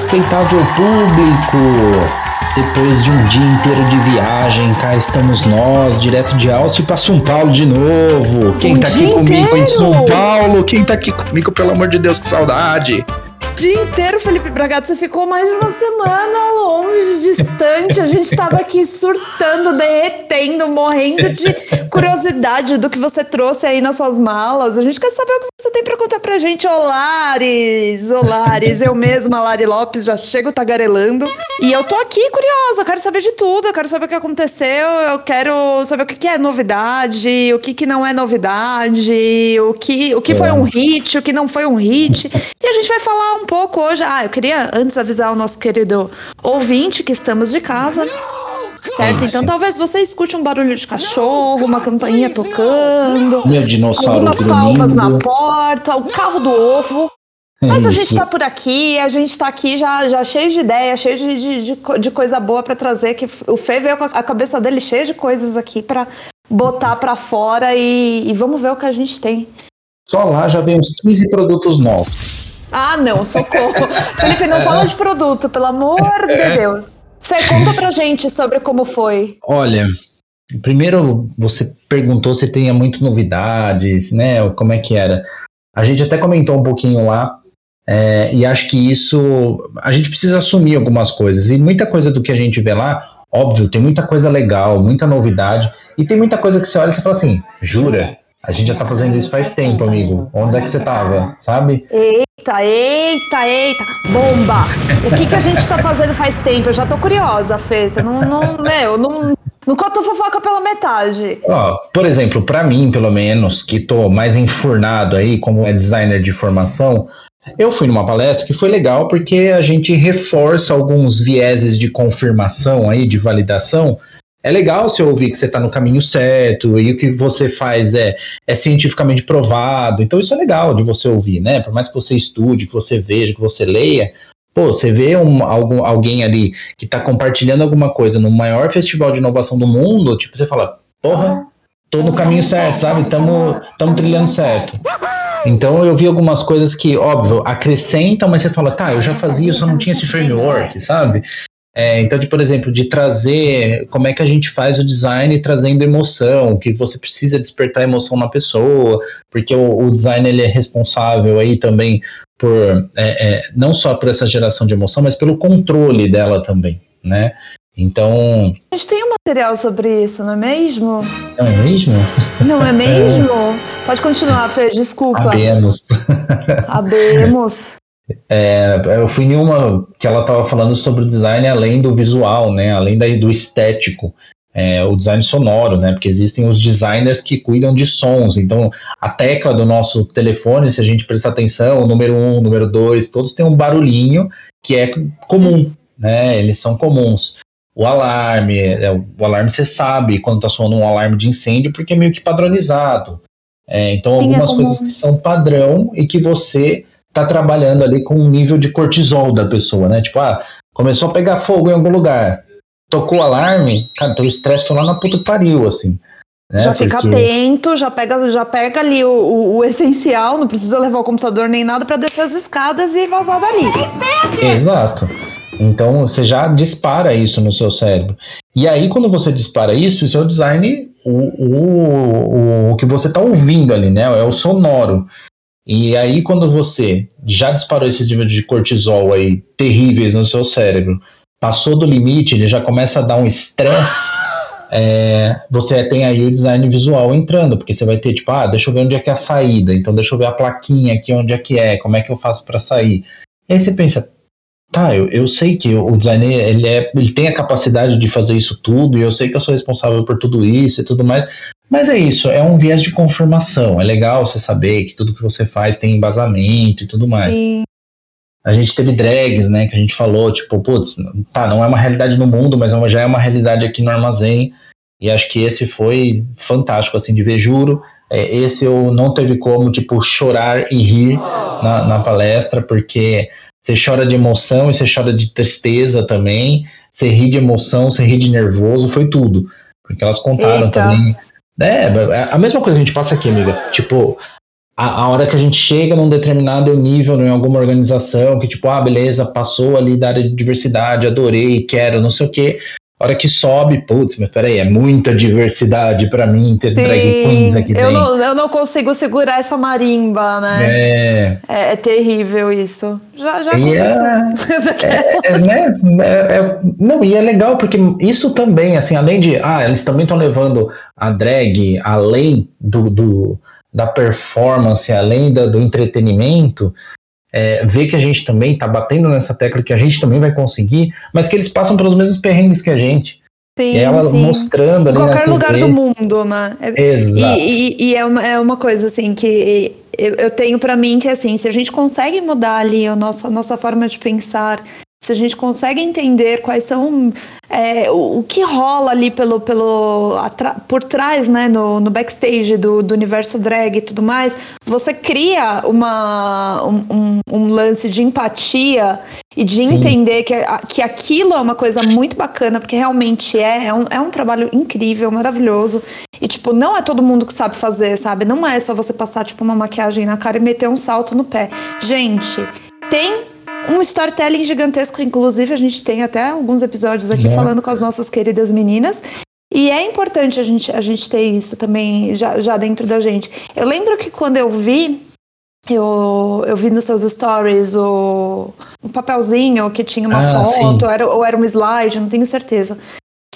respeitável público! Depois de um dia inteiro de viagem, cá estamos nós, direto de Alce para São Paulo de novo. Quem Um tá aqui comigo em inteiro? São Paulo? Quem tá aqui comigo, pelo amor de Deus, que saudade! dia inteiro, Felipe Bragato, você ficou mais de uma semana longe, distante. A gente tava aqui surtando, derretendo, morrendo de curiosidade do que você trouxe aí nas suas malas. A gente quer saber o que você tem pra contar pra gente. Olares, Olares, eu mesma, Lari Lopes, já chego tagarelando. E eu tô aqui curiosa, eu quero saber de tudo, eu quero saber o que aconteceu, eu quero saber o que, que é novidade, o que, que não é novidade, o que, o que foi um hit, o que não foi um hit. E a gente vai falar um pouco hoje. Ah, eu queria antes avisar o nosso querido ouvinte que estamos de casa. Certo? Então talvez você escute um barulho de cachorro, uma campainha tocando, Meu dinossauro algumas palmas na porta, o carro do ovo. Mas a gente tá por aqui, a gente tá aqui já, já cheio de ideia, cheio de, de, de, co- de coisa boa pra trazer. Que o Fê veio com a cabeça dele cheia de coisas aqui pra botar pra fora e, e vamos ver o que a gente tem. Só lá já vem uns 15 produtos novos. Ah, não, socorro. Felipe, não fala de produto, pelo amor de Deus. Fê, conta pra gente sobre como foi. Olha, primeiro você perguntou se tinha muito novidades, né? Como é que era? A gente até comentou um pouquinho lá, é, e acho que isso a gente precisa assumir algumas coisas. E muita coisa do que a gente vê lá, óbvio, tem muita coisa legal, muita novidade, e tem muita coisa que você olha e você fala assim, jura? A gente já tá fazendo isso faz tempo, amigo. Onde é que você tava? Sabe? Eita, eita, eita. Bomba! O que, que a gente tá fazendo faz tempo? Eu já tô curiosa, Fê. Você não, não meu, não, não conta fofoca pela metade. Ó, por exemplo, pra mim, pelo menos, que tô mais enfurnado aí como é designer de formação, eu fui numa palestra que foi legal porque a gente reforça alguns vieses de confirmação aí, de validação. É legal você ouvir que você está no caminho certo e o que você faz é, é cientificamente provado. Então isso é legal de você ouvir, né? Por mais que você estude, que você veja, que você leia, pô, você vê um, algum, alguém ali que está compartilhando alguma coisa no maior festival de inovação do mundo, tipo, você fala, porra, tô no caminho certo, sabe? Tamo, tamo trilhando certo. Então eu vi algumas coisas que, óbvio, acrescentam, mas você fala, tá, eu já fazia, eu só não tinha esse framework, sabe? É, então, de, por exemplo, de trazer como é que a gente faz o design trazendo emoção, que você precisa despertar emoção na pessoa, porque o, o design ele é responsável aí também por é, é, não só por essa geração de emoção, mas pelo controle dela também, né? Então, A gente tem um material sobre isso, não é mesmo? não é mesmo? Não é mesmo? Pode continuar, Fê, desculpa. Sabemos. Abemos. É, eu fui em uma que ela estava falando sobre o design além do visual, né? Além daí do estético. É, o design sonoro, né? Porque existem os designers que cuidam de sons. Então, a tecla do nosso telefone, se a gente prestar atenção, o número um, o número dois, todos têm um barulhinho que é comum, né? Eles são comuns. O alarme, é, o alarme você sabe quando está soando um alarme de incêndio, porque é meio que padronizado. É, então, Sim, é algumas comum. coisas que são padrão e que você tá trabalhando ali com um nível de cortisol da pessoa, né? Tipo, ah, começou a pegar fogo em algum lugar, tocou o alarme, cara, teu estresse foi lá na puta pariu, assim. Né? já fica Porque- atento, já pega, já pega ali o, o- o essencial, não precisa levar o computador nem nada pra descer as escadas e vazar dali. Exato. Então você já dispara isso no seu cérebro. E aí, quando você dispara isso, isso é o design, o, o, o que você está ouvindo ali, né? É o sonoro. E aí, quando você já disparou esses níveis de cortisol aí terríveis no seu cérebro, passou do limite, ele já começa a dar um estresse. é, você tem aí o design visual entrando, porque você vai ter tipo, ah, deixa eu ver onde é que é a saída, então deixa eu ver a plaquinha aqui onde é que é, como é que eu faço para sair. E aí você pensa, Tá, eu, eu sei que o designer ele, é, ele tem a capacidade de fazer isso tudo, e eu sei que eu sou responsável por tudo isso e tudo mais, mas é isso, é um viés de confirmação. É legal você saber que tudo que você faz tem embasamento e tudo mais. E A gente teve drags, né, que a gente falou, tipo, putz, tá, não é uma realidade no mundo, mas é já é uma realidade aqui no armazém, e acho que esse foi fantástico, assim, de ver, juro. É, esse eu não teve como, tipo, chorar e rir na, na palestra, porque você chora de emoção e você chora de tristeza também. Você ri de emoção, você ri de nervoso, foi tudo. Porque elas contaram Eita. também. É, a mesma coisa que a gente passa aqui, amiga. Tipo, a, a, hora que a gente chega num determinado nível em alguma organização, que tipo, ah, beleza, passou ali da área de diversidade, adorei, quero, não sei o quê. A hora que sobe, putz, mas peraí, é muita diversidade para mim ter Sim, drag queens aqui eu dentro. Não, eu não consigo segurar essa marimba, né? É. É, é terrível isso. Já, já aconteceu. É, é, é, né? É, é, não, e é legal porque isso também, assim, além de. Ah, eles também estão levando a drag além do, do da performance, além da, do entretenimento, é, ver que a gente também está batendo nessa tecla que a gente também vai conseguir, mas que eles passam pelos mesmos perrengues que a gente. Sim, ela sim. mostrando ali em qualquer lugar do mundo, né? Exato. E, e, e, é, uma, é uma coisa assim que eu, eu tenho para mim que assim, se a gente consegue mudar ali a nossa, a nossa forma de pensar, se a gente consegue entender quais são é, o, o, que rola ali pelo, pelo por trás, né, no, no backstage do, do, universo drag e tudo mais, você cria uma, um, um, lance de empatia e de entender que, que aquilo é uma coisa muito bacana, porque realmente é, é um, é um trabalho incrível, maravilhoso. E, tipo, não é todo mundo que sabe fazer, sabe? Não é só você passar, tipo, uma maquiagem na cara e meter um salto no pé. Gente, tem um storytelling gigantesco, inclusive a gente tem até alguns episódios aqui é. falando com as nossas queridas meninas. E é importante a gente, a gente ter isso também já, já dentro da gente. Eu lembro que quando eu vi, eu, eu vi nos seus stories o, um papelzinho que tinha uma ah, foto, ou era, ou era um slide, não tenho certeza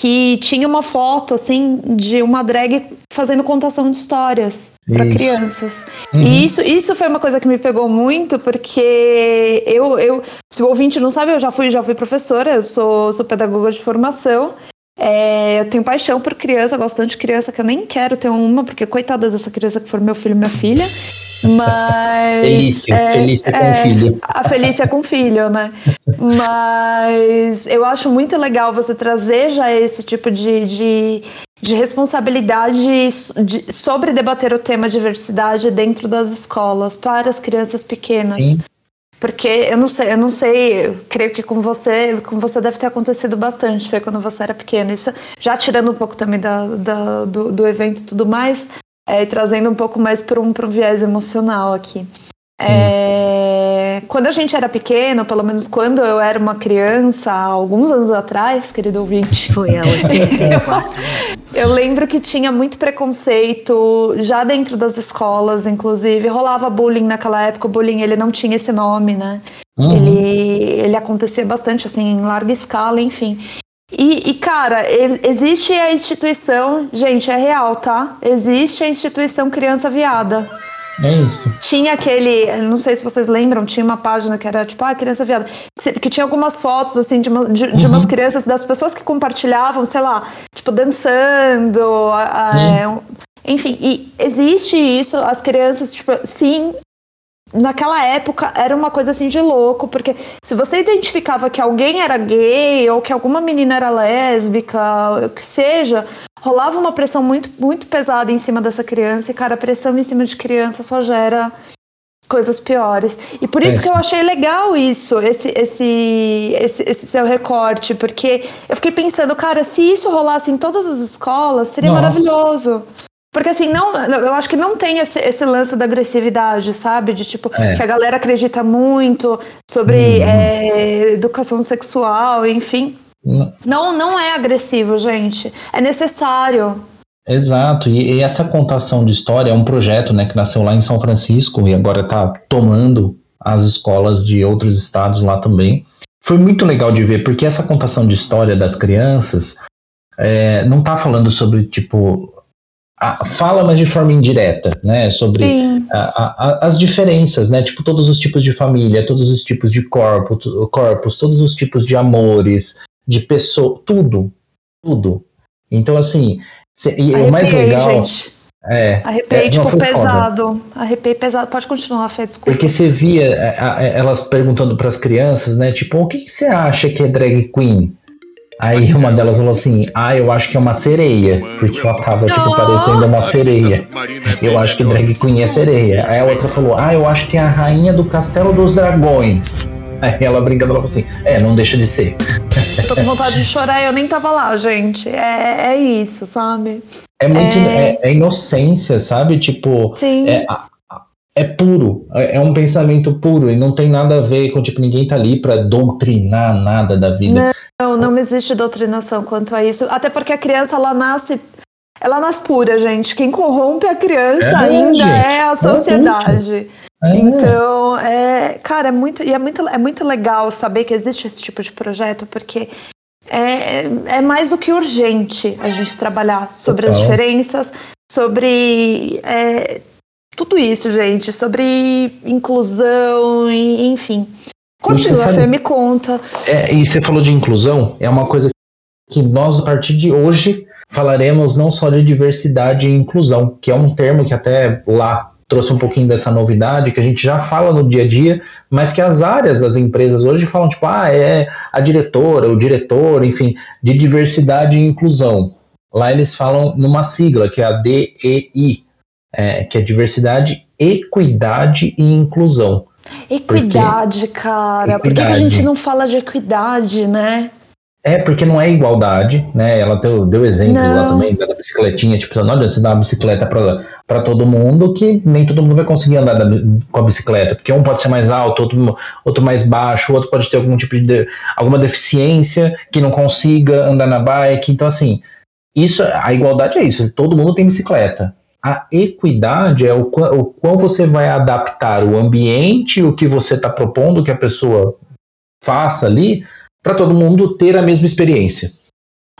que tinha uma foto assim de uma drag fazendo contação de histórias para crianças. Uhum. E isso, isso foi uma coisa que me pegou muito, porque eu, eu, se o ouvinte não sabe, eu já fui, já fui professora, eu sou, sou pedagoga de formação. É, eu tenho paixão por criança, gosto tanto de criança que eu nem quero ter uma, porque coitada dessa criança que for meu filho e minha filha. Mas. Felícia, é, Felícia com é, filho. A Felícia com filho, né? Mas eu acho muito legal você trazer já esse tipo de, de, de responsabilidade de, sobre debater o tema diversidade dentro das escolas para as crianças pequenas. Sim. Porque eu não sei, eu não sei, eu creio que com você, com você deve ter acontecido bastante, foi quando você era pequeno. Isso já tirando um pouco também da, da do, do evento e tudo mais, é, e trazendo um pouco mais para um, um viés emocional aqui. É, quando a gente era pequeno, pelo menos quando eu era uma criança, alguns anos atrás, querido ouvinte. Foi ela. eu, eu lembro que tinha muito preconceito já dentro das escolas, inclusive. Rolava bullying naquela época. O bullying ele não tinha esse nome, né? Uhum. Ele, ele acontecia bastante, assim, em larga escala, enfim. E, e, cara, existe a instituição, gente, é real, tá? Existe a instituição Criança Viada. É isso. Tinha aquele, não sei se vocês lembram, tinha uma página que era tipo, ah, criança viada. Que tinha algumas fotos, assim, de, uma, de, uhum. de umas crianças, das pessoas que compartilhavam, sei lá, tipo, dançando. É, enfim, e existe isso, as crianças, tipo, sim, naquela época era uma coisa assim de louco, porque se você identificava que alguém era gay ou que alguma menina era lésbica, o que seja, rolava uma pressão muito, muito pesada em cima dessa criança, e cara, pressão em cima de criança só gera coisas piores. E por isso é. que eu achei legal isso, esse, esse, esse, esse, seu recorte, porque eu fiquei pensando, cara, se isso rolasse em todas as escolas, seria Nossa. maravilhoso. Porque assim, não, eu acho que não tem esse, esse lance da agressividade, sabe? De tipo, é. que a galera acredita muito sobre uhum. é, educação sexual, enfim. Não. não, não é agressivo, gente. É necessário. Exato, e, e, essa contação de história é um projeto né, que nasceu lá em São Francisco e agora está tomando as escolas de outros estados lá também. Foi muito legal de ver, porque essa contação de história das crianças é, não está falando sobre, tipo, a, fala, mas de forma indireta, né? Sobre a, a, as diferenças, né? Tipo, todos os tipos de família, todos os tipos de corpo, corpos, todos os tipos de amores, de pessoa, tudo, tudo. Então, assim, cê, e o mais legal. Gente. É, Arrepiei, é, tipo, pesado. Foda. Arrepiei pesado. Pode continuar, Fê, desculpa. Porque você via é, elas perguntando para as crianças, né? Tipo, o que, que você acha que é drag queen? Aí uma delas falou assim: Ah, eu acho que é uma sereia. Porque ela tava, tipo, parecendo uma sereia. Eu acho que drag queen é sereia. Aí a outra falou: Ah, eu acho que é a rainha do Castelo dos Dragões. Aí ela brincando, ela falou assim: É, não deixa de ser. Eu tô com vontade de chorar eu nem tava lá, gente. É, é isso, sabe? É muito. É, é, é inocência, sabe? Tipo. Sim. É, a, é puro, é, é um pensamento puro e não tem nada a ver com, tipo, ninguém tá ali para doutrinar nada da vida. Não, não existe doutrinação quanto a isso, até porque a criança, ela nasce ela nasce pura, gente. Quem corrompe a criança é, ainda gente. é a sociedade. É. Então, é, cara, é muito, e é muito, é muito legal saber que existe esse tipo de projeto, porque é, é mais do que urgente a gente trabalhar sobre Total. as diferenças, sobre é, tudo isso, gente, sobre inclusão, e, enfim. Continua, Fê, me conta. É, e você falou de inclusão, é uma coisa que nós, a partir de hoje, falaremos não só de diversidade e inclusão, que é um termo que até lá trouxe um pouquinho dessa novidade que a gente já fala no dia a dia, mas que as áreas das empresas hoje falam tipo, ah, é a diretora, o diretor, enfim, de diversidade e inclusão. Lá eles falam numa sigla que é a DEI, é, que é diversidade, equidade e inclusão. Equidade, Porque... cara. Equidade. Por que, que a gente não fala de equidade, né? É, porque não é igualdade, né? Ela deu, deu exemplo lá também da bicicletinha, tipo, não adianta você dar uma bicicleta para todo mundo, que nem todo mundo vai conseguir andar da, com a bicicleta, porque um pode ser mais alto, outro, outro mais baixo, outro pode ter algum tipo de alguma deficiência que não consiga andar na bike. Então, assim, isso, a igualdade é isso, todo mundo tem bicicleta. A equidade é o, o quão você vai adaptar o ambiente, o que você está propondo que a pessoa faça ali para todo mundo ter a mesma experiência.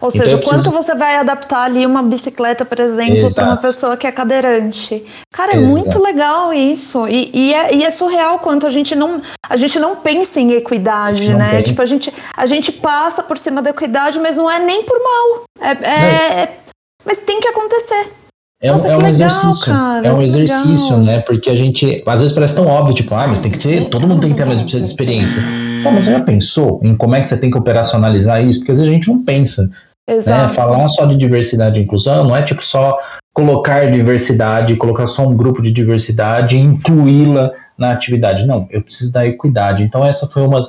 Ou então seja, preciso... quanto você vai adaptar ali uma bicicleta, por exemplo, para uma pessoa que é cadeirante. Cara, é Exato. muito legal isso. E, e, é, e, é, surreal quanto a gente não, a gente não pensa em equidade, né? Pensa. Tipo, a gente, a gente passa por cima da equidade, mas não é nem por mal. É, é, é mas tem que acontecer. É, Nossa, é um legal, exercício. Cara, é um exercício, legal. né? Porque a gente, às vezes parece tão óbvio, tipo, ah, mas tem que ter, todo mundo tem que ter a mesma experiência. Tá, mas você já pensou em como é que você tem que operacionalizar isso? Porque às vezes a gente não pensa. Né? Exato. Né? Falar só de diversidade e inclusão não é tipo só colocar diversidade, colocar só um grupo de diversidade e incluí-la na atividade. Não, eu preciso da equidade. Então, essa foi uma,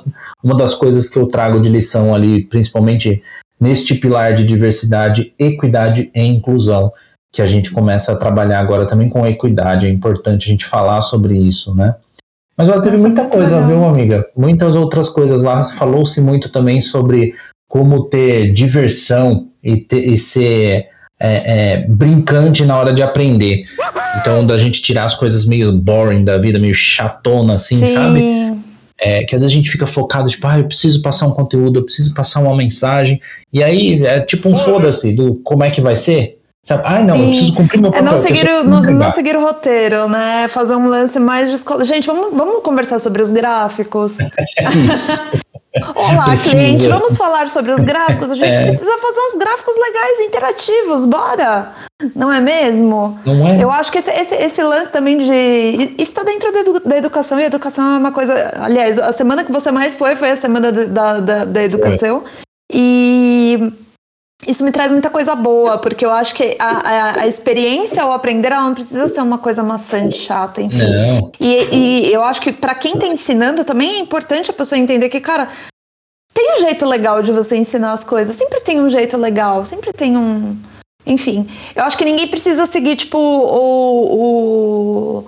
uma das coisas que eu trago de lição ali, principalmente neste pilar de diversidade, equidade e inclusão, que a gente começa a trabalhar agora também com equidade. É importante a gente falar sobre isso, né? Mas ela teve Nossa, muita coisa, legal. viu, amiga? Muitas outras coisas lá. Falou-se muito também sobre como ter diversão e, ter, e ser é, é, brincante na hora de aprender. Então, da gente tirar as coisas meio boring da vida, meio chatona, assim, Sim. sabe? É, que às vezes a gente fica focado, tipo, ah, eu preciso passar um conteúdo, eu preciso passar uma mensagem. E aí é tipo um foda-se do como é que vai ser. Sabe? Ah, não, eu preciso cumprir meu papel. É não seguir, o, não, não, seguir o roteiro, né? Fazer um lance mais de escola. Gente, vamos, vamos conversar sobre os gráficos. É isso. Olá, precisa. cliente, vamos falar sobre os gráficos. A gente é. precisa fazer uns gráficos legais, interativos, bora! Não é mesmo? Não é? Eu acho que esse, esse, esse lance também de. Isso está dentro da, edu, da, educação, e a educação é uma coisa. Aliás, a semana que você mais foi foi a semana da, da, da educação. É. E isso me traz muita coisa boa, porque eu acho que a, a, a experiência ao aprender, ela não precisa ser uma coisa maçante, chata, enfim. Não. E, e eu acho que para quem está ensinando também é importante a pessoa entender que, cara, tem um jeito legal de você ensinar as coisas. Sempre tem um jeito legal, sempre tem um. Enfim, eu acho que ninguém precisa seguir, tipo, o, o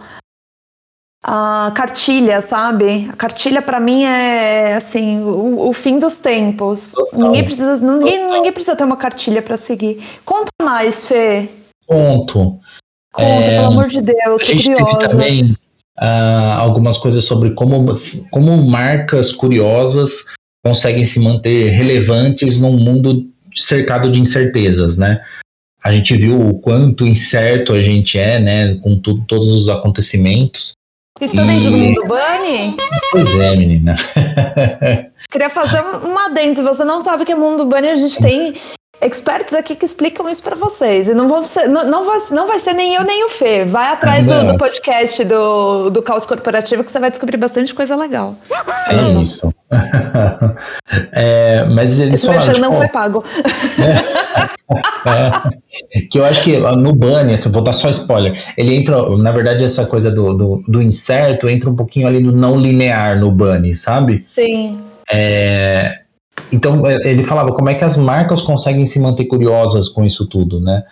a cartilha, sabe? A cartilha para mim é assim o, o fim dos tempos. Total. Ninguém precisa, ninguém, ninguém precisa ter uma cartilha para seguir. Conta mais, Fê. Conto. Conta, é, pelo amor de Deus. A gente curiosa. teve também uh, algumas coisas sobre como, como marcas curiosas conseguem se manter relevantes num mundo cercado de incertezas, né? A gente viu o quanto incerto a gente é, né, com tudo, todos os acontecimentos. Está e... dentro do mundo Bunny? Pois é, menina. Queria fazer uma adendo. Se você não sabe o que é mundo Bunny, a gente tem experts aqui que explicam isso para vocês. E não, vou ser, não, não, vai, não vai ser nem eu nem o Fê. Vai atrás do, do, podcast do, do Caos Corporativo que você vai descobrir bastante coisa legal. É isso. É, mas eles Esse falaram, tipo, não foi pago. É, é, que eu acho que no Bunny, assim, vou dar só spoiler, ele entra, na verdade, essa coisa do, do, do incerto entra um pouquinho ali no não linear no Bunny, sabe? Sim. É, então, é, ele falava como é que as marcas conseguem se manter curiosas com isso tudo, né?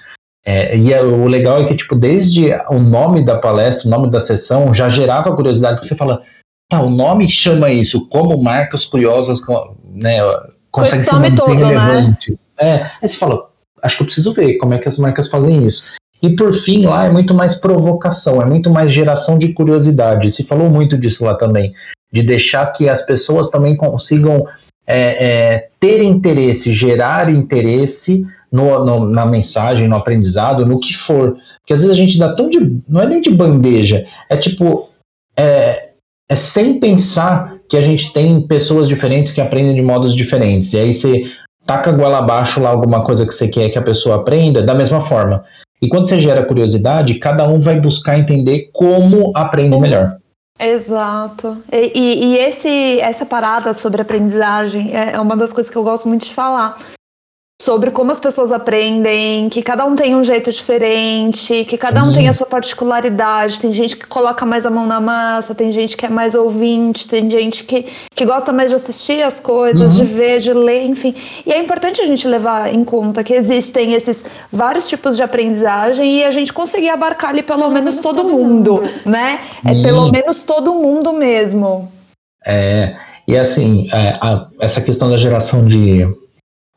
É, e é, o legal é que, tipo, desde o nome da palestra, o nome da sessão, já gerava curiosidade, porque você fala, tá, o nome chama isso, como marcas curiosas né, conseguem ser manter todo, relevantes. Né? É, aí você fala, acho que eu preciso ver como é que as marcas fazem isso. E por fim, lá é muito mais provocação, é muito mais geração de curiosidade. Se falou muito disso lá também, de deixar que as pessoas também consigam é, é, ter interesse, gerar interesse no, no, na mensagem, no aprendizado, no que for. Porque às vezes a gente dá tão de. Não é nem de bandeja, é tipo. É, é sem pensar que a gente tem pessoas diferentes que aprendem de modos diferentes. E aí você taca a goela abaixo lá alguma coisa que você quer que a pessoa aprenda, da mesma forma. E quando você gera curiosidade, cada um vai buscar entender como aprende melhor. Exato. E, e, e, esse, essa parada sobre aprendizagem é, é uma das coisas que eu gosto muito de falar sobre como as pessoas aprendem, que cada um tem um jeito diferente, que cada um tem a sua particularidade. Tem gente que coloca mais a mão na massa, tem gente que é mais ouvinte, tem gente que, que gosta mais de assistir as coisas, uhum. de ver, de ler, enfim. E é importante a gente levar em conta que existem esses vários tipos de aprendizagem e a gente conseguir abarcar ali pelo, pelo menos, menos todo, todo mundo, mundo, né? É pelo menos todo mundo mesmo. É, e assim, é, a, essa questão da geração de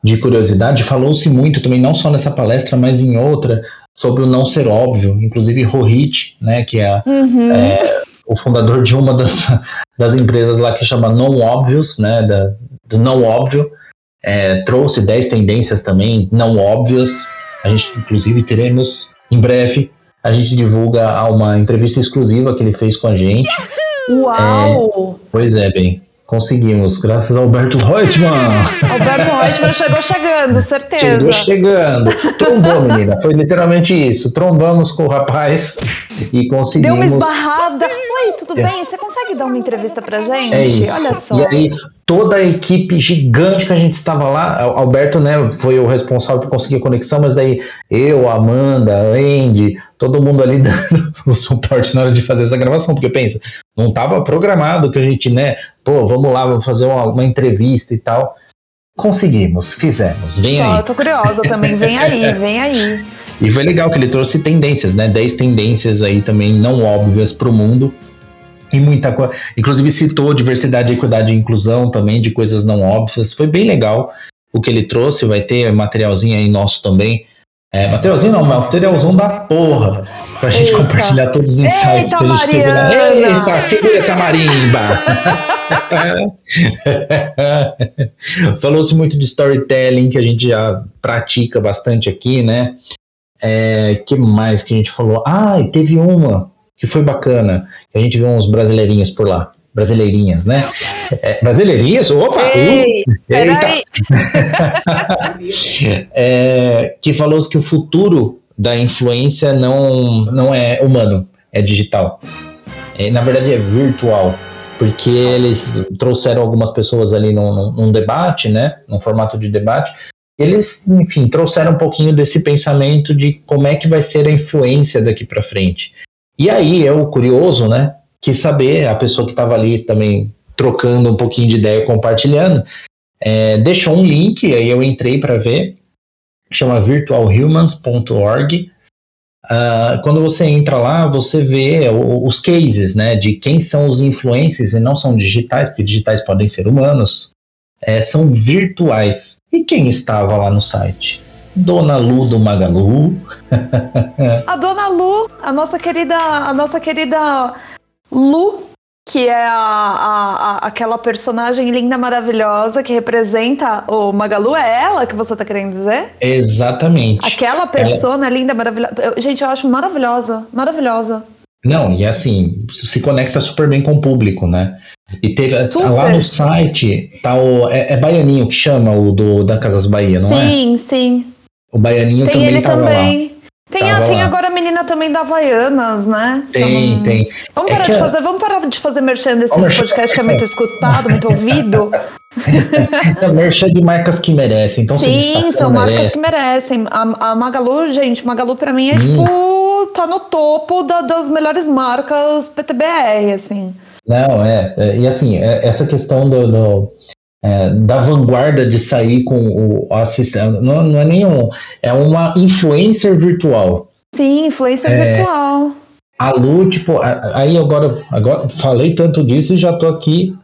de curiosidade, falou-se muito também, não só nessa palestra, mas em outra, sobre o não ser óbvio. Inclusive, Rohit, né, que é, uhum. é, o fundador de uma das, das empresas lá que chama Non Obvious, né, da, do não óbvio, é, trouxe 10 tendências também não óbvias. A gente, inclusive, teremos em breve, a gente divulga uma entrevista exclusiva que ele fez com a gente. Uau! É, pois é, bem. Conseguimos, graças ao Alberto Reutemann. Alberto Reutemann chegou chegando, certeza. Chegou chegando. Trombou, menina. Foi literalmente isso. Trombamos com o rapaz e conseguimos. Deu uma esbarrada. Oi, tudo é. bem? Você consegue dar uma entrevista pra gente? É isso. Olha só. E aí, toda a equipe gigante que a gente estava lá, Alberto, né, foi o responsável por conseguir a conexão, mas daí eu, Amanda, Andy, todo mundo ali dando o suporte na hora de fazer essa gravação, porque pensa, não estava programado que a gente, né, pô, vamos lá, vamos fazer uma, uma entrevista e tal. Conseguimos, fizemos, vem Só, aí. Eu tô curiosa também, vem aí, vem aí. E foi legal que ele trouxe tendências, né, 10 tendências aí também não óbvias para o mundo. E muita coisa. Inclusive citou diversidade, equidade e inclusão também, de coisas não óbvias. Foi bem legal o que ele trouxe. Vai ter materialzinho aí nosso também é, materialzinho não, materialzão da porra. Pra gente Eita. compartilhar todos os insights Eita, que a gente teve lá. Eita, segura essa marimba! Falou-se muito de storytelling, que a gente já pratica bastante aqui, né? É, que mais que a gente falou? Ah, e teve uma que foi bacana, que a gente viu uns brasileirinhos por lá brasileirinhas, né? É, brasileirinhas? Opa! Ei, uh, eita! é, que falou que o futuro da influência não, não é humano, é digital. É, na verdade é virtual, porque eles trouxeram algumas pessoas ali num, num, num debate, né? Num formato de debate. Eles, enfim, trouxeram um pouquinho desse pensamento de como é que vai ser a influência daqui para frente. E aí, é o curioso, né? quis saber, a pessoa que estava ali também trocando um pouquinho de ideia, compartilhando, é, deixou um link, aí eu entrei para ver, chama virtualhumans.org. Uh, quando você entra lá, você vê os cases, né, de quem são os influencers e não são digitais, porque digitais podem ser humanos, é, são virtuais. E quem estava lá no site? Dona Lu do Magalu. a Dona Lu, a nossa querida, a nossa querida Lu, que é a, a, a, aquela personagem linda, maravilhosa que representa o Magalu, é ela que você tá querendo dizer? Exatamente. Aquela persona ela... linda, maravilhosa. Gente, eu acho maravilhosa, maravilhosa. Não, e assim, se conecta super bem com o público, né? E teve super. lá no site, tá o. É, é Baianinho que chama o do da Casas Bahia, não sim, é? Sim, sim. O Baianinho Tem também ele também. lá. Tem, a, tem agora a menina também da Havaianas, né? Tem, não... tem. Vamos é parar, é de fazer, vamos parar de fazer merchan desse podcast que é muito escutado, muito ouvido. é merchan de marcas que merecem. Então, Sim, são marcas merece. que merecem. A, a, Magalu, gente, Magalu pra mim é hum. tipo, tá no topo da, das melhores marcas PTBR, assim. Não, é. é e assim, é, essa questão do, do é, da vanguarda de sair com o assistente. Não, não é nenhum. É uma influencer virtual. Sim, influencer É. virtual. A Lu, tipo, a- aí agora, agora falei tanto disso e já tô aqui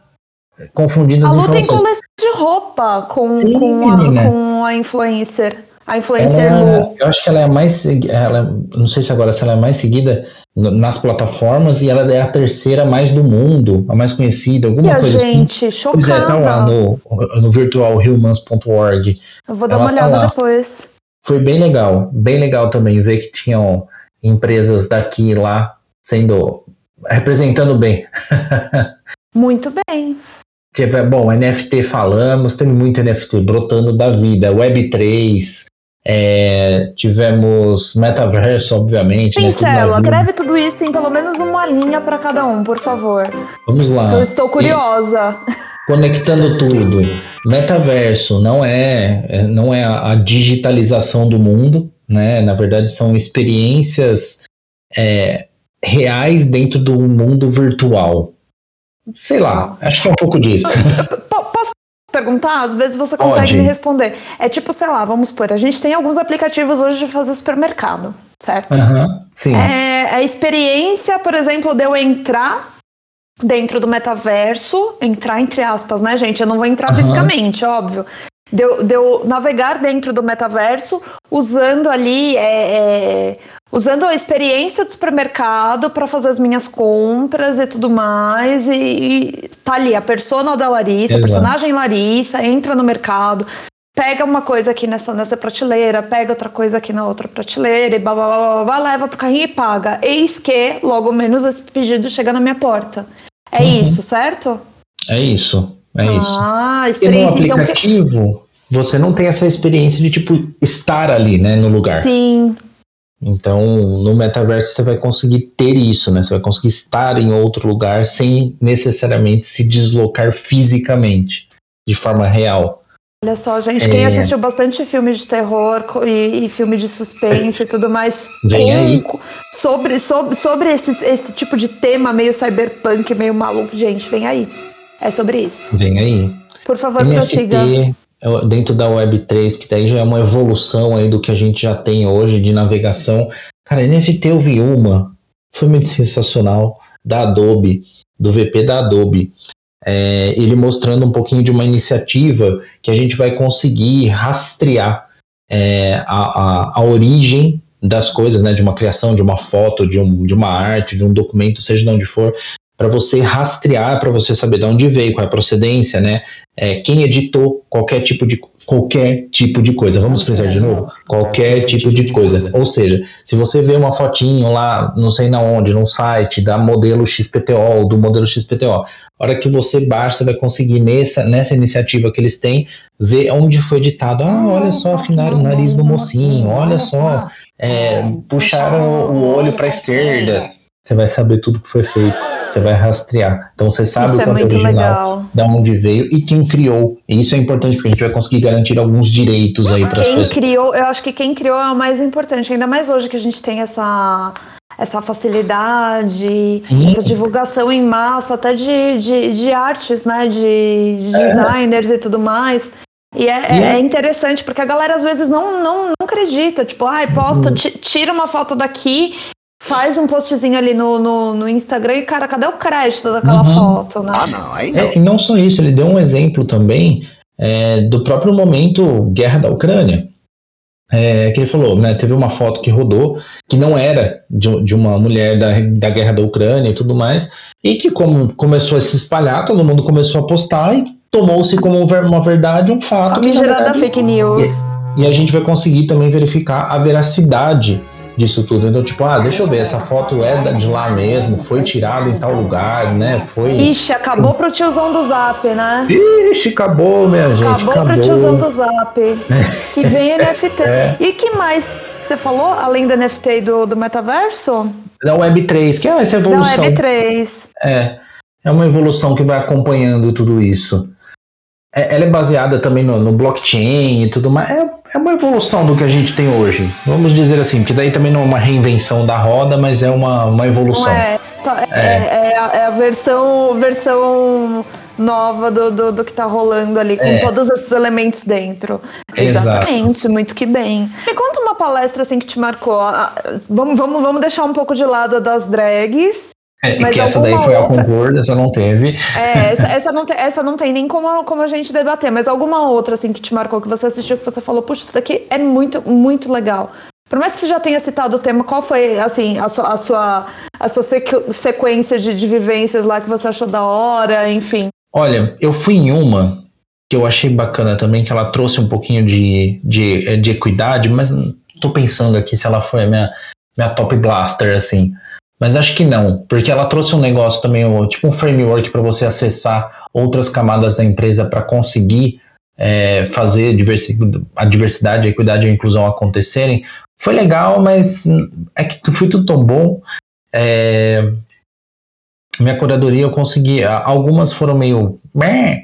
confundindo A as Lu tem informações. coleção de roupa com, Sim, com, a, com a influencer. A influencer Ela, Lu. eu acho que ela é a mais ela, não sei se agora se ela é a mais seguida nas plataformas e ela é a terceira mais do mundo, a mais conhecida, E alguma a coisa assim. gente, Pois é, tá lá chocada. no, no virtualhumans.org. Eu vou dar ela uma tá olhada lá. depois. Foi bem legal, bem legal também ver que tinham empresas daqui e lá sendo representando bem. Muito bem. Tive, bom, NFT falamos, teve muito NFT brotando da vida, Web3, é, tivemos metaverso, obviamente. né, Pincela, vida. greve tudo isso em pelo menos uma linha pra cada um, por favor. Vamos lá. Eu estou curiosa. Conectando tudo. Metaverso não é, é- não é a, a digitalização do mundo, né? Na verdade, são experiências é, reais dentro do mundo virtual. Sei lá, acho que é um pouco disso. Perguntar? Às vezes você consegue Pode. me responder. É tipo, sei lá, vamos supor, a gente tem alguns aplicativos hoje de fazer supermercado, certo? Aham, sim. É, a experiência, por exemplo, de eu entrar dentro do metaverso, entrar entre aspas, né, gente? Eu não vou entrar Aham. fisicamente, óbvio. De eu, de navegar dentro do metaverso usando ali, é, é, usando a experiência do supermercado para fazer as minhas compras e tudo mais. E, e tá ali a persona da Larissa, a Exato. personagem Larissa, entra no mercado, pega uma coisa aqui nessa, nessa prateleira, pega outra coisa aqui na outra prateleira e blá, blá, blá, blá, blá, leva pro carrinho e paga. Eis que, logo menos, esse pedido chega na minha porta. É Uhum. isso, certo? É isso. É isso. Ah, a E no experiência então que... aplicativo, você não tem essa experiência de tipo estar ali, né, no lugar. Sim, Então, no metaverso você vai conseguir ter isso, né? Você vai conseguir estar em outro lugar sem necessariamente se deslocar fisicamente, de forma real. olha só, gente, quem É. assistiu bastante filme de terror e, e filme de suspense e tudo mais, Vem aí. com- sobre, sobre, sobre esse, esse tipo de tema meio cyberpunk, meio maluco, gente, vem aí. É sobre isso. Vem aí. Por favor, prossiga. NFT é, dentro da Web3, que daí já é uma evolução aí do que a gente já tem hoje de navegação. Cara, NFT eu vi uma, foi muito sensacional, da Adobe, do VP da Adobe. É, ele mostrando um pouquinho de uma iniciativa que a gente vai conseguir rastrear é, a, a, a origem das coisas, né, de uma criação, de uma foto, de, um, de uma arte, de um documento, seja de onde for, para você rastrear, para você saber de onde veio, qual é a procedência, né, é, quem editou qualquer tipo de qualquer tipo de coisa. Vamos frisar de novo? Qualquer tipo de coisa. Ou seja, se você vê uma fotinho lá, não sei na onde, num site da modelo XPTO, do modelo XPTO, a hora que você baixa, você vai conseguir nessa, nessa iniciativa que eles têm, ver onde foi editado. Ah, olha só, afinaram o nariz do mocinho, olha só, é, puxaram o olho para a esquerda. Você vai saber tudo que foi feito. Você vai rastrear. Então você sabe Isso o é é muito original legal. da onde veio e quem criou. E isso é importante porque a gente vai conseguir garantir alguns direitos aí para as Quem pessoas. criou, eu acho que quem criou é o mais importante, ainda mais hoje que a gente tem essa, essa facilidade, Sim. essa divulgação em massa, até de, de, de artes, né? De, de designers e tudo mais. E é, E é é- interessante, porque a galera às vezes não, não, não acredita. Tipo, ai, Uhum. posta, ti- tira uma foto daqui, faz um postzinho ali no, no, no Instagram e, cara, cadê o crédito daquela Uhum. foto, né? Ah, não, aí não. É, e não só isso, ele deu um exemplo também é, do próprio momento guerra da Ucrânia. É, que ele falou, né, teve uma foto que rodou que não era de, de uma mulher da, da guerra da Ucrânia e tudo mais, e que como começou a se espalhar, todo mundo começou a postar e tomou-se como ver- uma verdade um fato. Famigerada verdade, fake news. E a gente vai conseguir também verificar a veracidade disso tudo. Então, tipo, ah, deixa eu ver, essa foto é da- de lá mesmo, foi tirada em tal lugar, né? Foi. Ixi, acabou pro tiozão do Zap, né? Ixi, acabou, minha gente. Acabou, Acabou. pro tiozão do Zap. Que vem NFT. E que mais você falou, além do NFT e do, do metaverso? Da Web3, que é essa Da evolução. Web3. É, é uma evolução que vai acompanhando tudo isso. É- ela é baseada também no, no blockchain e tudo mais. É, é uma evolução do que a gente tem hoje. Vamos dizer assim, porque daí também não é uma reinvenção da roda, mas é uma, uma evolução. é, é, é a, é a versão, versão nova do, do, do que tá rolando ali, com É. todos esses elementos dentro. Exato. Exatamente, muito que bem. Me conta uma palestra assim que te marcou. Ah, Vamos, vamos, vamos deixar um pouco de lado das drags. É, Mas que essa daí foi a outra- concurso, essa não teve. É, essa, essa não tem, essa não tem nem como, como a gente debater, mas alguma outra assim que te marcou, que você assistiu, que você falou, puxa, isso daqui é muito, muito legal. Por mais que você já tenha citado o tema, qual foi assim a sua, a sua, a sua sequ- sequência de, de vivências lá que você achou da hora, enfim. Olha, eu fui em uma que eu achei bacana também, que ela trouxe um pouquinho de, de, de equidade, mas não tô pensando aqui se ela foi a minha, minha top blaster, assim. Mas acho que não, porque ela trouxe um negócio também, tipo um framework para você acessar outras camadas da empresa para conseguir é, fazer a diversidade, a equidade e a inclusão acontecerem. Foi legal, mas é que foi tudo tão bom. É, minha curadoria eu consegui. Algumas foram meio.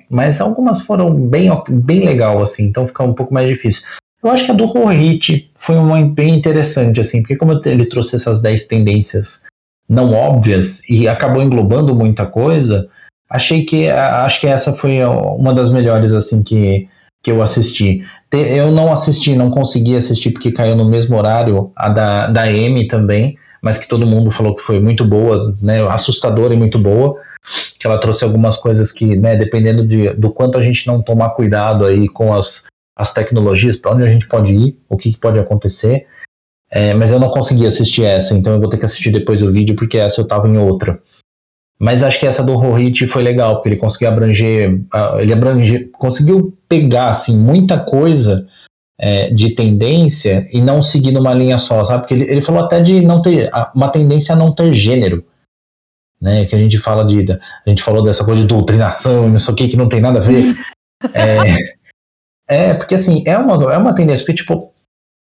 Mas algumas foram bem, bem legal, assim, então fica um pouco mais difícil. Eu acho que a do Rohit foi uma bem interessante, assim, porque como ele trouxe essas 10 tendências não óbvias e acabou englobando muita coisa, achei que acho que essa foi uma das melhores, assim, que, que eu assisti. Eu não assisti, não consegui assistir porque caiu no mesmo horário a da, da M também, mas que todo mundo falou que foi muito boa, né, assustadora e muito boa, que ela trouxe algumas coisas que, né, dependendo de, do quanto a gente não tomar cuidado aí com as, as tecnologias, para onde a gente pode ir, o que, que pode acontecer, É, mas eu não consegui assistir essa, então eu vou ter que assistir depois o vídeo, porque essa eu tava em outra. Mas acho que essa do Rohit foi legal, porque ele conseguiu abranger, ele abranger, conseguiu pegar, assim, muita coisa é, de tendência e não seguir numa linha só, sabe? Porque ele, ele falou até de não ter, uma tendência a não ter gênero, né? Que a gente fala de, a gente falou dessa coisa de doutrinação e não sei o que, que não tem nada a ver. é, é, porque assim, é uma, é uma tendência, porque tipo,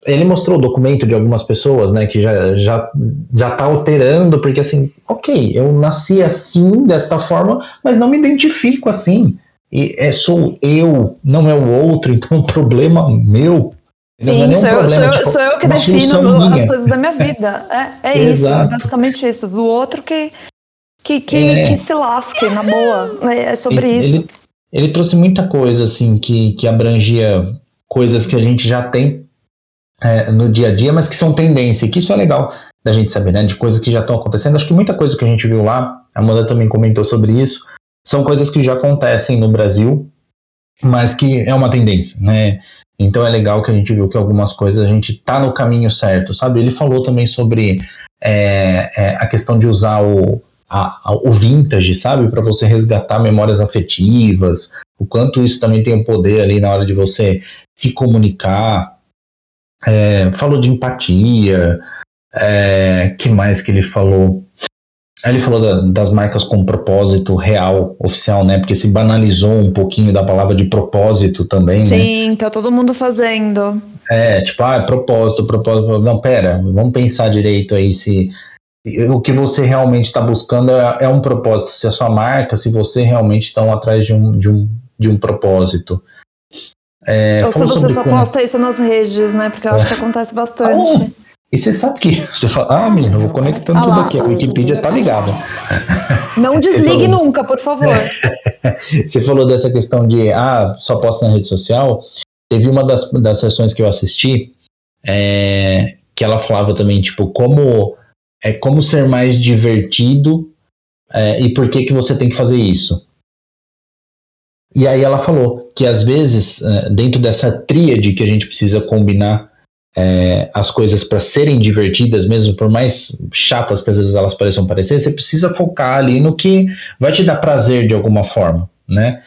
ele mostrou o documento de algumas pessoas, né, que já, já, já tá alterando, porque assim, ok, eu nasci assim, desta forma, mas não me identifico assim. E é, sou eu, não é o outro, então o problema meu. Não é Sim, nenhum sou eu, problema, sou, eu, tipo, sou eu que defino as coisas da minha vida. É, é isso, é basicamente isso. Do outro que, que, que, É. que se lasque, na boa. É, é sobre ele, isso. Ele, ele trouxe muita coisa, assim, que, que abrangia coisas que a gente já tem é, no dia a dia, mas que são tendência, que isso é legal da gente saber, né? De coisas que já estão acontecendo. Acho que muita coisa que a gente viu lá, a Amanda também comentou sobre isso, são coisas que já acontecem no Brasil, mas que é uma tendência, né? Então é legal que a gente viu que algumas coisas a gente tá no caminho certo, sabe? Ele falou também sobre é, é, a questão de usar o, a- a- o vintage, sabe? Para você resgatar memórias afetivas, o quanto isso também tem o poder ali na hora de você se comunicar. É, falou de empatia. É, que mais que ele falou? Ele falou da- das marcas com propósito real, oficial, né? Porque se banalizou um pouquinho da palavra de propósito também, né? Sim, tá todo mundo fazendo. É, tipo, ah, propósito, propósito. Não, pera, vamos pensar direito aí se o que você realmente está buscando é, é um propósito. Se a sua marca, se você realmente está atrás de um, de um, de um propósito. É, Ou se você só como- posta isso nas redes, né? Porque eu acho que acontece bastante. E você sabe que você fala, ah, menina, eu vou conectando Ah tudo lá. aqui. A Wikipedia tá ligada. Não desligue falou. nunca, por favor. Você falou dessa questão de, ah, só posta na rede social. Teve uma das, das sessões que eu assisti é, que ela falava também, tipo, como, é, como ser mais divertido é, e por que, que você tem que fazer isso. E aí ela falou que às vezes, é, dentro dessa tríade que a gente precisa combinar é, as coisas para serem divertidas, mesmo por mais chatas que às vezes elas pareçam parecer, você precisa focar ali no que vai te dar prazer de alguma forma, né?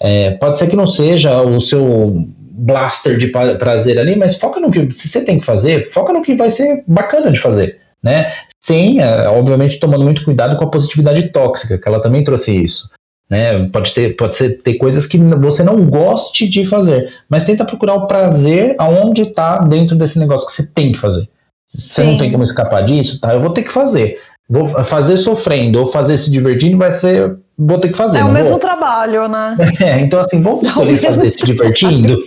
É, pode ser que não seja o seu blaster de prazer ali, mas foca no que se você tem que fazer, foca no que vai ser bacana de fazer, né? Sem, é, obviamente, tomando muito cuidado com a positividade tóxica, que ela também trouxe isso. Né? Pode ter, pode ser ter coisas que você não goste de fazer, mas tenta procurar o prazer aonde está dentro desse negócio que você tem que fazer. Você não Sim. tem como escapar disso, tá? Eu vou ter que fazer. Vou fazer sofrendo ou fazer se divertindo vai ser. Vou ter que fazer. É o não mesmo vou. trabalho, né? É, então assim, vamos É escolher fazer se divertindo.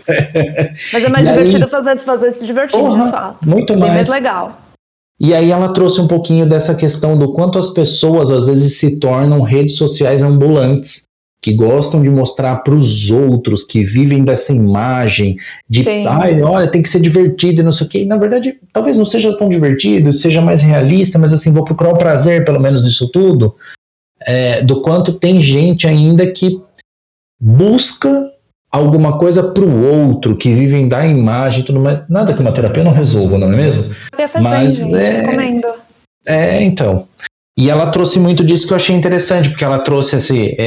Mas é mais E aí- divertido fazer, fazer se divertindo, Porra, de fato. muito mais mais. legal. E aí ela trouxe um pouquinho dessa questão do quanto as pessoas às vezes se tornam redes sociais ambulantes. que gostam de mostrar para os outros, que vivem dessa imagem de, Sim. ai, olha, tem que ser divertido e não sei o quê. E, na verdade, talvez não seja tão divertido, seja mais realista, mas assim, vou procurar o prazer, pelo menos, nisso tudo. É, do quanto tem gente ainda que busca alguma coisa para o outro, que vivem da imagem e tudo mais. Nada que uma terapia não resolva, não é mesmo? Mas bem, é- Recomendo. É, então. E ela trouxe muito disso que eu achei interessante, porque ela trouxe esse, é,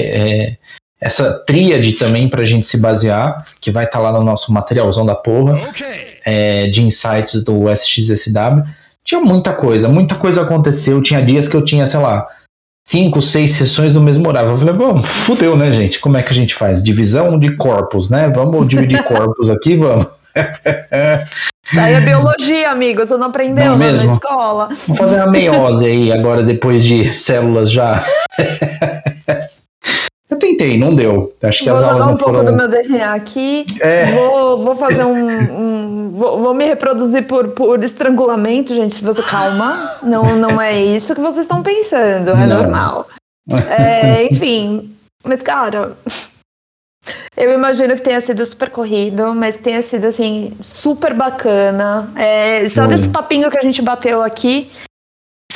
é, essa tríade também pra gente se basear, que vai estar lá no nosso materialzão da porra, é, de insights do SXSW. Tinha muita coisa, muita coisa aconteceu. Tinha dias que eu tinha, sei lá, cinco, seis sessões no mesmo horário. Eu falei, bom, fudeu, né, gente? Como é que a gente faz? Divisão de corpos, né? Vamos dividir corpos aqui, vamos. Aí é biologia, amigo. Você não aprendeu Não na escola. Vamos fazer uma meiose aí agora, depois de células já. Tentei, não deu. Acho que vou as aulas jogar um não pouco foram. do meu DNA aqui. É. Vou, vou fazer um. um- vou, vou me reproduzir por, por estrangulamento, gente. Se você calma. Não, não é isso que vocês estão pensando. É Não. normal. É, enfim. Mas, cara. Eu imagino que tenha sido super corrido, mas que tenha sido, assim, super bacana. É, só desse papinho que a gente bateu aqui,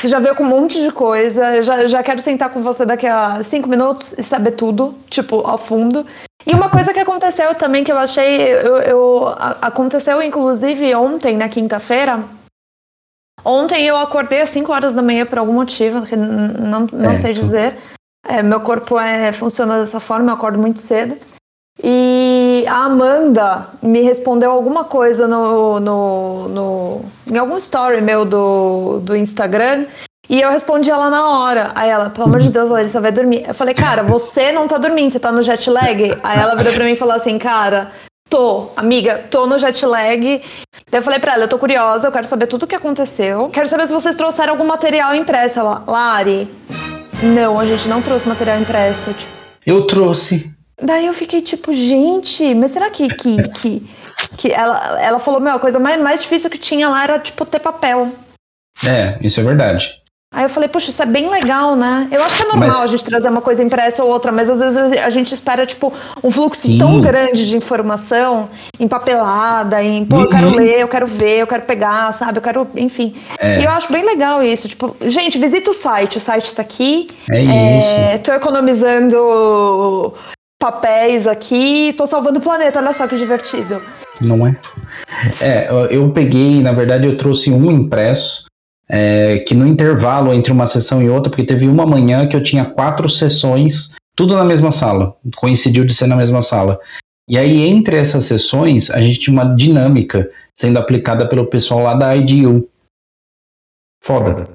você já veio com um monte de coisa. Eu já, eu já quero sentar com você daqui a cinco minutos e saber tudo, tipo, ao fundo. E uma coisa que aconteceu também que eu achei. Eu, eu- a- aconteceu, inclusive, ontem, na quinta-feira. Ontem eu acordei às 5 horas da manhã por algum motivo, que não, não sei Certo. dizer. É, meu corpo é, funciona dessa forma, eu acordo muito cedo. E a Amanda me respondeu alguma coisa no, no, no- em algum story meu do, do Instagram. E eu respondi ela na hora. Aí ela, pelo amor de Deus, Larissa, vai dormir. Eu falei, cara, você não tá dormindo, você tá no jet lag? Aí ela virou pra mim e falou assim, cara, tô, amiga, tô no jet lag. Daí eu falei pra ela, eu tô curiosa, eu quero saber tudo o que aconteceu. Quero saber se vocês trouxeram algum material impresso. Ela, Lari, não, a gente não trouxe material impresso. Tipo, Eu trouxe. Daí eu fiquei tipo, gente, mas será que. que, que, que ela, ela falou, meu, a coisa mais, mais difícil que tinha lá era, tipo, ter papel. É, isso é verdade. Aí eu falei, poxa, isso é bem legal, né? Eu acho que é normal Mas- a gente trazer uma coisa impressa ou outra, mas às vezes a gente espera, tipo, um fluxo Sim. tão grande de informação, empapelada, em, pô, eu quero Uhum. ler, eu quero ver, eu quero pegar, sabe? Eu quero, enfim. É. E eu acho bem legal isso. Tipo, gente, visita o site, o site tá aqui. É É, tô economizando papéis aqui, tô salvando o planeta, olha só que divertido. Não é? É, eu- peguei, na verdade, eu trouxe um impresso, é, que no intervalo entre uma sessão e outra, porque teve uma manhã que eu tinha quatro sessões, tudo na mesma sala, coincidiu de ser na mesma sala. E aí, entre essas sessões, a gente tinha uma dinâmica sendo aplicada pelo pessoal lá da IDU. Foda.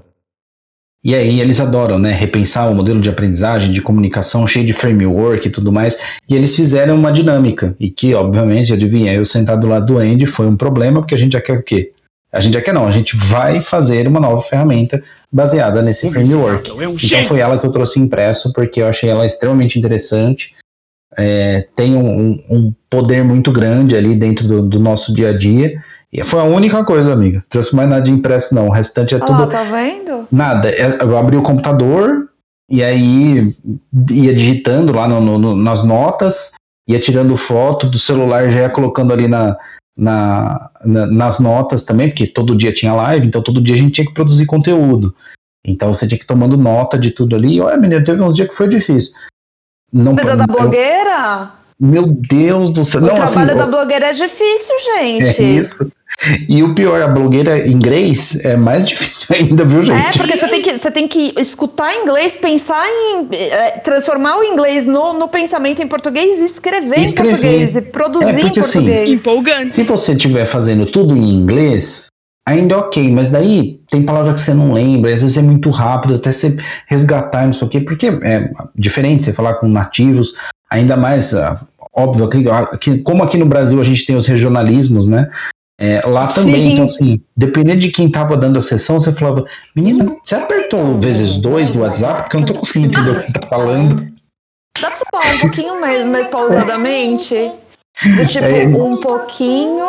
E aí eles adoram, né? Repensar o modelo de aprendizagem, de comunicação, cheio de framework e tudo mais. E eles fizeram uma dinâmica. E que, obviamente, adivinha, eu sentado do lado do Andy foi um problema, porque a gente já quer o quê? A gente já quer não, a gente vai fazer uma nova ferramenta baseada nesse framework. Então foi ela que eu trouxe impresso, porque eu achei ela extremamente interessante. É, tem um, um- um poder muito grande ali dentro do, do nosso dia a dia. E foi a única coisa, amiga. Trouxe mais nada de impresso, não. O restante é tudo lá, tá vendo? Nada. É, Eu abri o computador e aí ia digitando lá no- no- nas notas, ia tirando foto do celular, já ia colocando ali na, na- na- nas notas também, porque todo dia tinha live, então todo dia a gente tinha que produzir conteúdo. Então você tinha que ir tomando nota de tudo ali. E, Olha, menino, teve uns dias que foi difícil. Não, Vida da eu- blogueira? meu Deus do céu. O Não, trabalho assim, da blogueira é difícil, gente. é isso. E o pior, a blogueira em inglês é mais difícil ainda, viu, É, gente? porque você tem que, você tem que escutar inglês, pensar em eh, transformar o inglês no, no pensamento em português e escrever, Escrever. em português e produzir É, porque, em assim, português. Empolgante. Se você estiver fazendo tudo em inglês, ainda ok, mas daí tem palavra que você não lembra, às vezes é muito rápido, até você resgatar, não sei o quê, porque é diferente você falar com nativos, ainda mais, ah, óbvio, que, aqui- como aqui no Brasil a gente tem os regionalismos, né? É, lá também, Sim. então assim, dependendo de quem tava dando a sessão, você falava, menina, você apertou vezes dois do WhatsApp? Porque eu não tô conseguindo entender o que você tá falando. Dá pra você falar um pouquinho mais, mais pausadamente? Do tipo, É. um pouquinho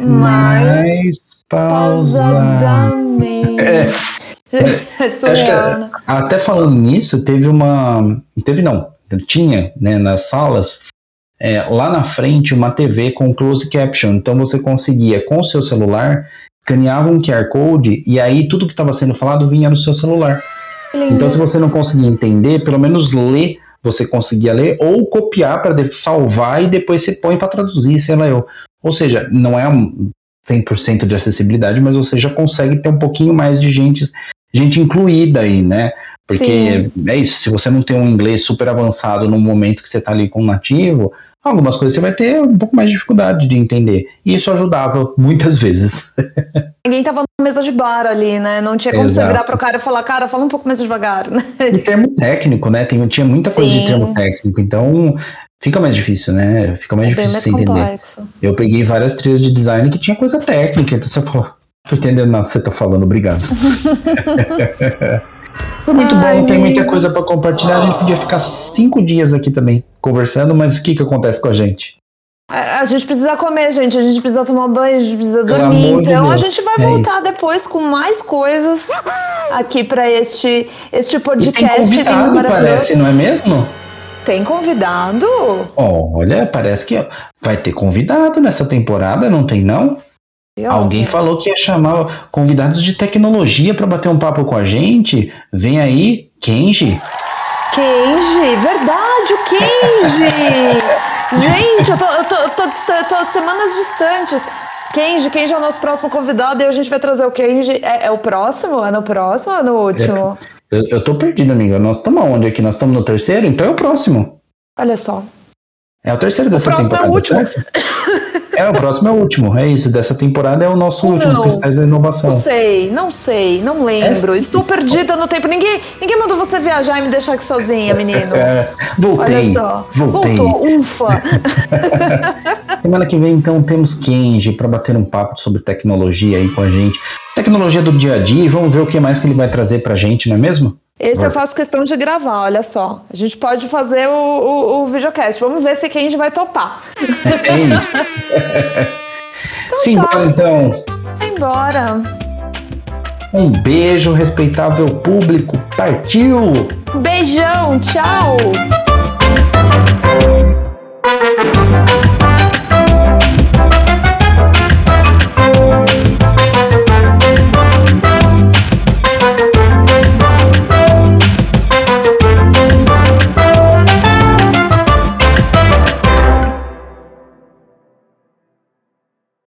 mais pausadamente. É. É Acho que, surreal, né? até falando nisso, teve uma. Teve não. tinha né, nas salas, é, lá na frente uma TV com close caption. Então você conseguia, com o seu celular, escaneava um QR Code e aí tudo que estava sendo falado vinha no seu celular. Então, se você não conseguia entender, pelo menos ler, você conseguia ler, ou copiar para salvar e depois você põe para traduzir, sei lá eu. Ou seja, não é 100% de acessibilidade, mas você já consegue ter um pouquinho mais de gente, gente incluída aí, né? Porque Sim. é isso, se você não tem um inglês super avançado no momento que você está ali com um nativo, algumas coisas você vai ter um pouco mais de dificuldade de entender. E isso ajudava muitas vezes. Ninguém tava na mesa de bar ali, né? Não tinha como Exato. você virar pro cara e falar, cara, fala um pouco mais devagar, né? E termo técnico, né? Tem, tinha muita coisa Sim. de termo técnico, então fica mais difícil, né? Fica mais é difícil mais entender. Complexo. Eu peguei várias trilhas de design que tinha coisa técnica, então você falou, tô entendendo nada que você tá falando, obrigado. Foi muito Ai, bom, tem muita coisa para compartilhar. A gente podia ficar cinco dias aqui também conversando, mas o que, que acontece com a gente? A, a gente precisa comer, gente. A gente precisa tomar banho, a gente precisa dormir. Então de a gente vai é voltar isso. depois com mais coisas aqui para este, este podcast. E tem convidado, parece, não é mesmo? Tem convidado? Olha, parece que vai ter convidado nessa temporada, não tem não? Alguém falou que ia chamar convidados de tecnologia para bater um papo com a gente. Vem aí, Kenji. Kenji, verdade, o Kenji! gente, eu tô, eu tô, eu tô, tô, semanas distantes. Kenji, Kenji é o nosso próximo convidado e a gente vai trazer o Kenji. É, é o próximo? É no próximo ou é no último? É, eu, eu tô perdido, amiga. Nós estamos onde aqui? Nós estamos no terceiro? Então é o próximo. Olha só. É o terceiro dessa o temporada, é o último. certo? É, o próximo é o último, é isso. Dessa temporada é o nosso último não, Cristais da Inovação. Não sei, não sei, não lembro. É, Estou perdida no tempo. Ninguém, ninguém mandou você viajar e me deixar aqui sozinha, menino. É, voltei. Olha só. Voltei. Voltou, ufa. Semana que vem, então, temos Kenji para bater um papo sobre tecnologia aí com a gente. Tecnologia do dia a dia e vamos ver o que mais que ele vai trazer pra gente, não é mesmo? Esse Vai. eu faço questão de gravar, olha só. A gente pode fazer o, o, o videocast. Vamos ver se quem a gente vai topar. É isso. então, Simbora, tá. então. Embora. Um beijo, respeitável público. Partiu! Beijão, tchau!